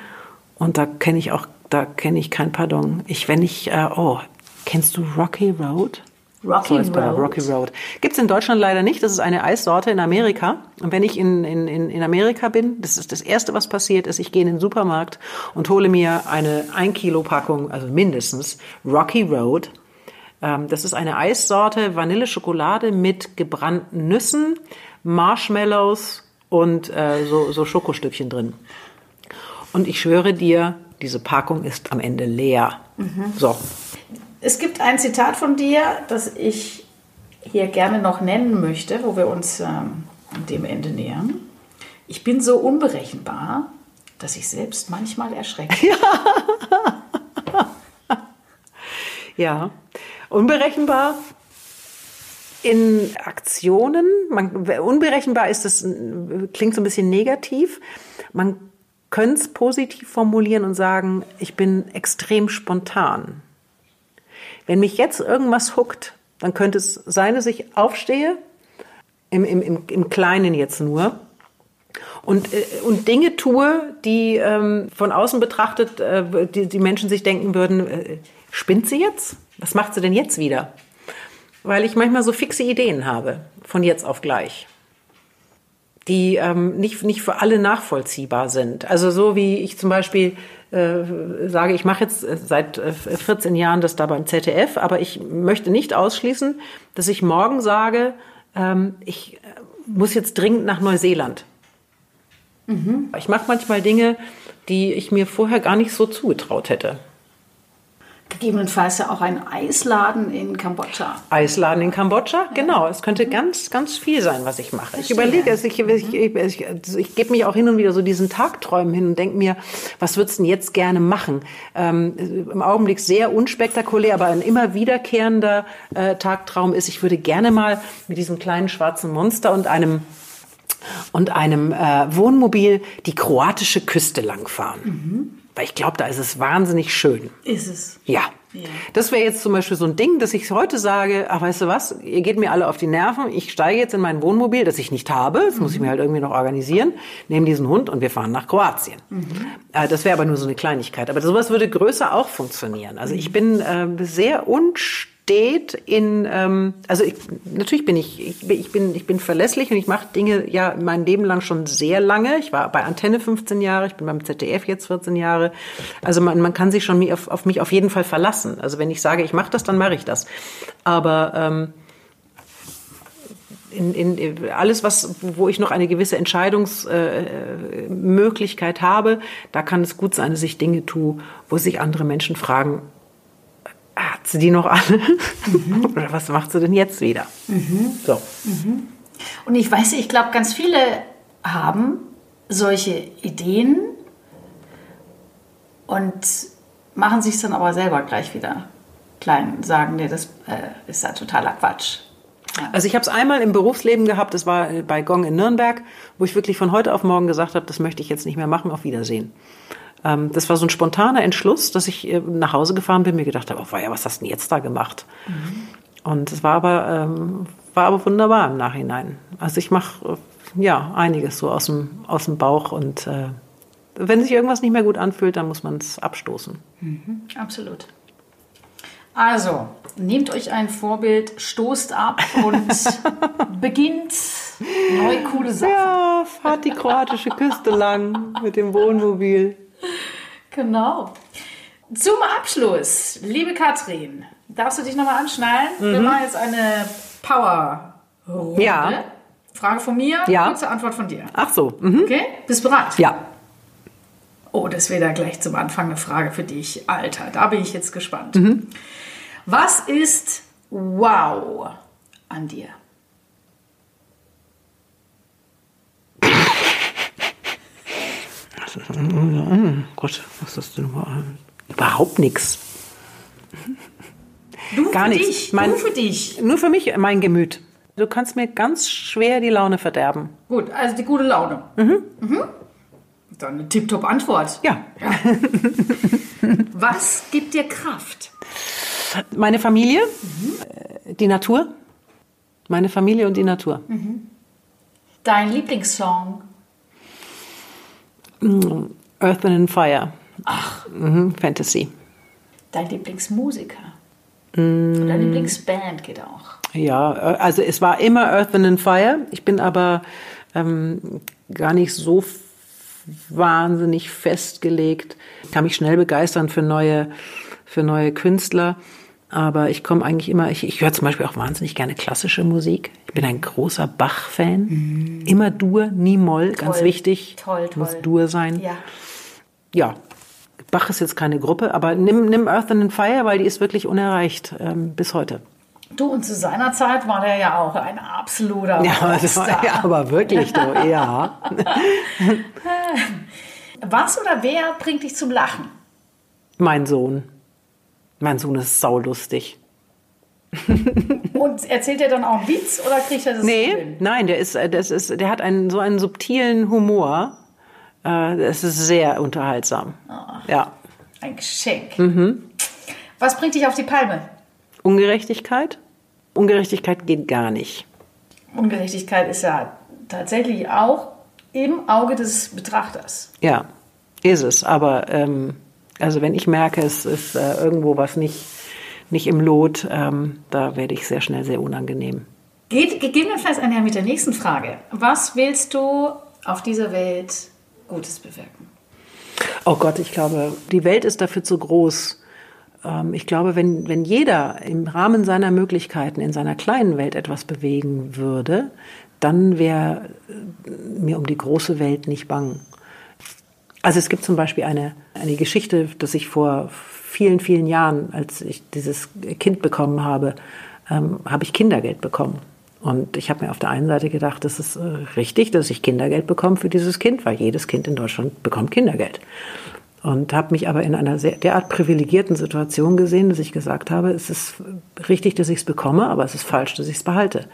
Und da kenne ich auch, da kenne ich kein Pardon. Ich, wenn ich, äh, oh, kennst du Rocky Road? Rocky so Road. Rocky Road. Gibt's in Deutschland leider nicht. Das ist eine Eissorte in Amerika. Und wenn ich in, in, in Amerika bin, das ist das Erste, was passiert ist, ich gehe in den Supermarkt und hole mir eine 1 Kilo Packung, also mindestens, Rocky Road. Ähm, Das ist eine Eissorte, Vanilleschokolade mit gebrannten Nüssen, Marshmallows und äh, so, so Schokostückchen drin. Und ich schwöre dir, diese Packung ist am Ende leer. So, Es gibt ein Zitat von dir, das ich hier gerne noch nennen möchte, wo wir uns ähm, dem Ende nähern. Ich bin so unberechenbar, dass ich selbst manchmal erschrecke. Ja, unberechenbar in Aktionen. Man, unberechenbar ist das, klingt so ein bisschen negativ. Man könnte es positiv formulieren und sagen, ich bin extrem spontan. Wenn mich jetzt irgendwas huckt, dann könnte es sein, dass ich aufstehe, im, im, im, im Kleinen jetzt nur, und, äh, und Dinge tue, die ähm, von außen betrachtet, äh, die, die Menschen sich denken würden, äh, spinnt sie jetzt? Was macht sie denn jetzt wieder? Weil ich manchmal so fixe Ideen habe, von jetzt auf gleich, die ähm, nicht, nicht für alle nachvollziehbar sind. Also so wie ich zum Beispiel äh, sage, ich mache jetzt äh, seit äh, 14 Jahren das da beim ZDF, aber ich möchte nicht ausschließen, dass ich morgen sage, ähm, ich äh, muss jetzt dringend nach Neuseeland. Ich mache manchmal Dinge, die ich mir vorher gar nicht so zugetraut hätte. Gegebenenfalls ja auch ein Eisladen in Kambodscha. Eisladen in Kambodscha, genau. Es könnte ganz, ganz viel sein, was ich mache. Ich überlege es, ich, ich, ich, ich, also ich gebe mich auch hin und wieder so diesen Tagträumen hin und denke mir, was würdest du denn jetzt gerne machen? Ähm, Im Augenblick sehr unspektakulär, aber ein immer wiederkehrender äh, Tagtraum ist, ich würde gerne mal mit diesem kleinen schwarzen Monster und einem und einem äh, Wohnmobil die kroatische Küste langfahren. Weil ich glaube, da ist es wahnsinnig schön. Ist es. Ja. Ja. Das wäre jetzt zum Beispiel so ein Ding, dass ich heute sage, ach weißt du was, ihr geht mir alle auf die Nerven, ich steige jetzt in mein Wohnmobil, das ich nicht habe, das muss ich mir halt irgendwie noch organisieren, nehme diesen Hund und wir fahren nach Kroatien. Äh, das wäre aber nur so eine Kleinigkeit. Aber sowas würde größer auch funktionieren. Also ich bin äh, sehr unstet in, ähm, also ich, natürlich bin ich, ich bin, ich bin, ich bin verlässlich und ich mache Dinge ja mein Leben lang schon sehr lange. Ich war bei Antenne 15 Jahre, ich bin beim ZDF jetzt 14 Jahre. Also man, man kann sich schon auf, auf mich auf jeden Fall verlassen. Also wenn ich sage, ich mache das, dann mache ich das. Aber ähm, in, in alles, was, wo ich noch eine gewisse Entscheidungsmöglichkeit äh, Möglichkeit habe, da kann es gut sein, dass ich Dinge tue, wo sich andere Menschen fragen, hat sie die noch alle? Oder was macht sie denn jetzt wieder? So. Und ich weiß, ich glaube, ganz viele haben solche Ideen und machen sich dann aber selber gleich wieder klein, sagen, nee, das äh, ist ja totaler Quatsch. Also ich habe es einmal im Berufsleben gehabt, das war bei Gong in Nürnberg, wo ich wirklich von heute auf morgen gesagt habe, das möchte ich jetzt nicht mehr machen, auf Wiedersehen. Ähm, das war so ein spontaner Entschluss, dass ich äh, nach Hause gefahren bin, mir gedacht habe, oh, ja, was hast du denn jetzt da gemacht? Und es war aber, ähm, war aber wunderbar im Nachhinein. Also ich mache äh, ja einiges so aus dem, aus dem Bauch und äh, wenn sich irgendwas nicht mehr gut anfühlt, dann muss man es abstoßen. Absolut. Also, nehmt euch ein Vorbild, stoßt ab und beginnt neue coole Sachen. Ja, fahrt die kroatische Küste lang mit dem Wohnmobil. Genau. Zum Abschluss, liebe Katrin, darfst du dich nochmal anschnallen? Wir machen jetzt eine Power. -Runde. Ja. Frage von mir, Ja. kurze Antwort von dir. Ach so, mhm. Okay? Bist bereit? ja. Oh, das wäre da gleich zum Anfang eine Frage für dich. Alter, da bin ich jetzt gespannt. Mhm. Was ist wow an dir? Gott, was ist das denn überhaupt? Überhaupt nichts. Du Gar für nichts. dich. Mein- du für dich. Nur für mich, mein Gemüt. Du kannst mir ganz schwer die Laune verderben. Gut, also die gute Laune. Mhm. Dann eine tipptopp Antwort. Ja. Was gibt dir Kraft? Meine Familie, äh, die Natur. Meine Familie und die Natur. Dein Lieblingssong? Earth and Fire. Ach. Mhm, Fantasy. Dein Lieblingsmusiker? Mm. Deine Lieblingsband geht auch. Ja, also es war immer Earth, Wind Fire. Ich bin aber ähm, gar nicht so wahnsinnig festgelegt. Ich kann mich schnell begeistern für neue, für neue Künstler. Aber ich komme eigentlich immer, ich, ich höre zum Beispiel auch wahnsinnig gerne klassische Musik. Ich bin ein großer Bach-Fan. Mhm. Immer Dur, nie Moll, toll. ganz wichtig. Toll, toll. Muss Dur sein. Ja. Ja. Bach ist jetzt keine Gruppe, aber nimm, nimm Earth and Fire, weil die ist wirklich unerreicht ähm, bis heute. Du, und zu seiner Zeit war der ja auch ein absoluter ja, war, ja, aber wirklich, du, ja. Was oder wer bringt dich zum Lachen? Mein Sohn. Mein Sohn ist saulustig. Und erzählt er dann auch einen Witz oder kriegt er das Nee, hin? nein, der ist, das ist, der hat einen, so einen subtilen Humor. Äh, das ist sehr unterhaltsam. Oh, ja. Ein Geschenk. Mhm. Was bringt dich auf die Palme? Ungerechtigkeit. Ungerechtigkeit geht gar nicht. Ungerechtigkeit ist ja tatsächlich auch im Auge des Betrachters. Ja, ist es. Aber ähm, also wenn ich merke, es ist äh, irgendwo was nicht, nicht im Lot, ähm, da werde ich sehr schnell sehr unangenehm. Geht gegebenenfalls einher mit der nächsten Frage. Was willst du auf dieser Welt Gutes bewirken? Oh Gott, ich glaube, die Welt ist dafür zu groß. Ähm, ich glaube, wenn, wenn jeder im Rahmen seiner Möglichkeiten in seiner kleinen Welt etwas bewegen würde, dann wäre äh, mir um die große Welt nicht bang. Also es gibt zum Beispiel eine, eine Geschichte, dass ich vor vielen, vielen Jahren, als ich dieses Kind bekommen habe, ähm, habe ich Kindergeld bekommen. Und ich habe mir auf der einen Seite gedacht, das ist äh, richtig, dass ich Kindergeld bekomme für dieses Kind, weil jedes Kind in Deutschland bekommt Kindergeld. Und habe mich aber in einer sehr, derart privilegierten Situation gesehen, dass ich gesagt habe, es ist richtig, dass ich es bekomme, aber es ist falsch, dass ich es behalte.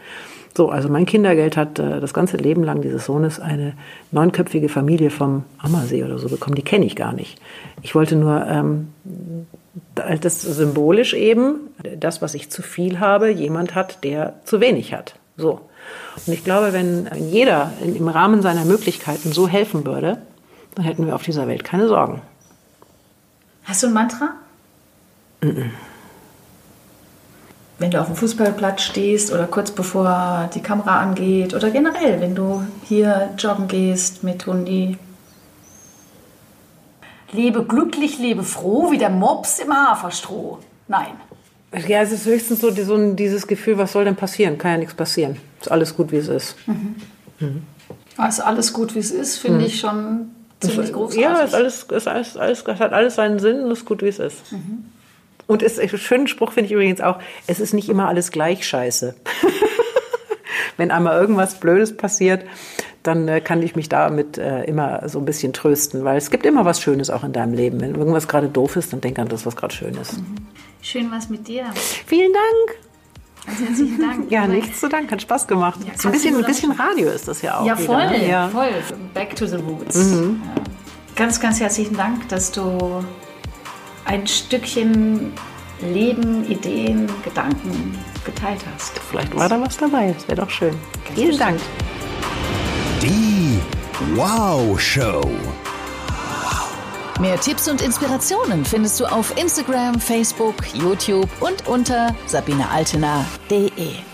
So, also mein Kindergeld hat äh, das ganze Leben lang dieses Sohnes eine neunköpfige Familie vom Ammersee oder so bekommen. Die kenne ich gar nicht. Ich wollte nur ähm, das symbolisch eben, das, was ich zu viel habe, jemand hat, der zu wenig hat. So. Und ich glaube, wenn, jeder im Rahmen seiner Möglichkeiten so helfen würde, dann hätten wir auf dieser Welt keine Sorgen. Hast du ein Mantra? Mm, -mm wenn du auf dem Fußballplatz stehst oder kurz bevor die Kamera angeht oder generell, wenn du hier joggen gehst mit Hundi. Lebe glücklich, lebe froh, wie der Mops im Haferstroh. Nein. Ja, es ist höchstens so, dieses Gefühl, was soll denn passieren? Kann ja nichts passieren. Ist alles gut, wie es ist. Mhm. Mhm. Also alles gut, wie es ist, finde mhm. ich schon ziemlich großartig. Ja, ist alles, ist alles, alles, hat alles seinen Sinn und ist gut, wie es ist. Mhm. Und es, einen schönen Spruch finde ich übrigens auch, es ist nicht immer alles gleich scheiße. Wenn einmal irgendwas Blödes passiert, dann äh, kann ich mich damit äh, immer so ein bisschen trösten, weil es gibt immer was Schönes auch in deinem Leben. Wenn irgendwas gerade doof ist, dann denk an das, was gerade schön ist. Mhm. Schön was mit dir. Vielen Dank. Ganz herzlichen Dank. Ja, nichts zu Dank, hat Spaß gemacht. Ja, so ein bisschen, ein bisschen Radio ist das ja auch. Ja, voll, wieder, ne? ja. voll. Back to the roots. Mhm. Ja. Ganz, ganz herzlichen Dank, dass du ein Stückchen Leben, Ideen, Gedanken geteilt hast. Vielleicht war da was dabei, das wäre doch schön. Ganz Vielen Dank. Die Wow Show. Mehr Tipps und Inspirationen findest du auf Instagram, Facebook, YouTube und unter sabinealtener.de.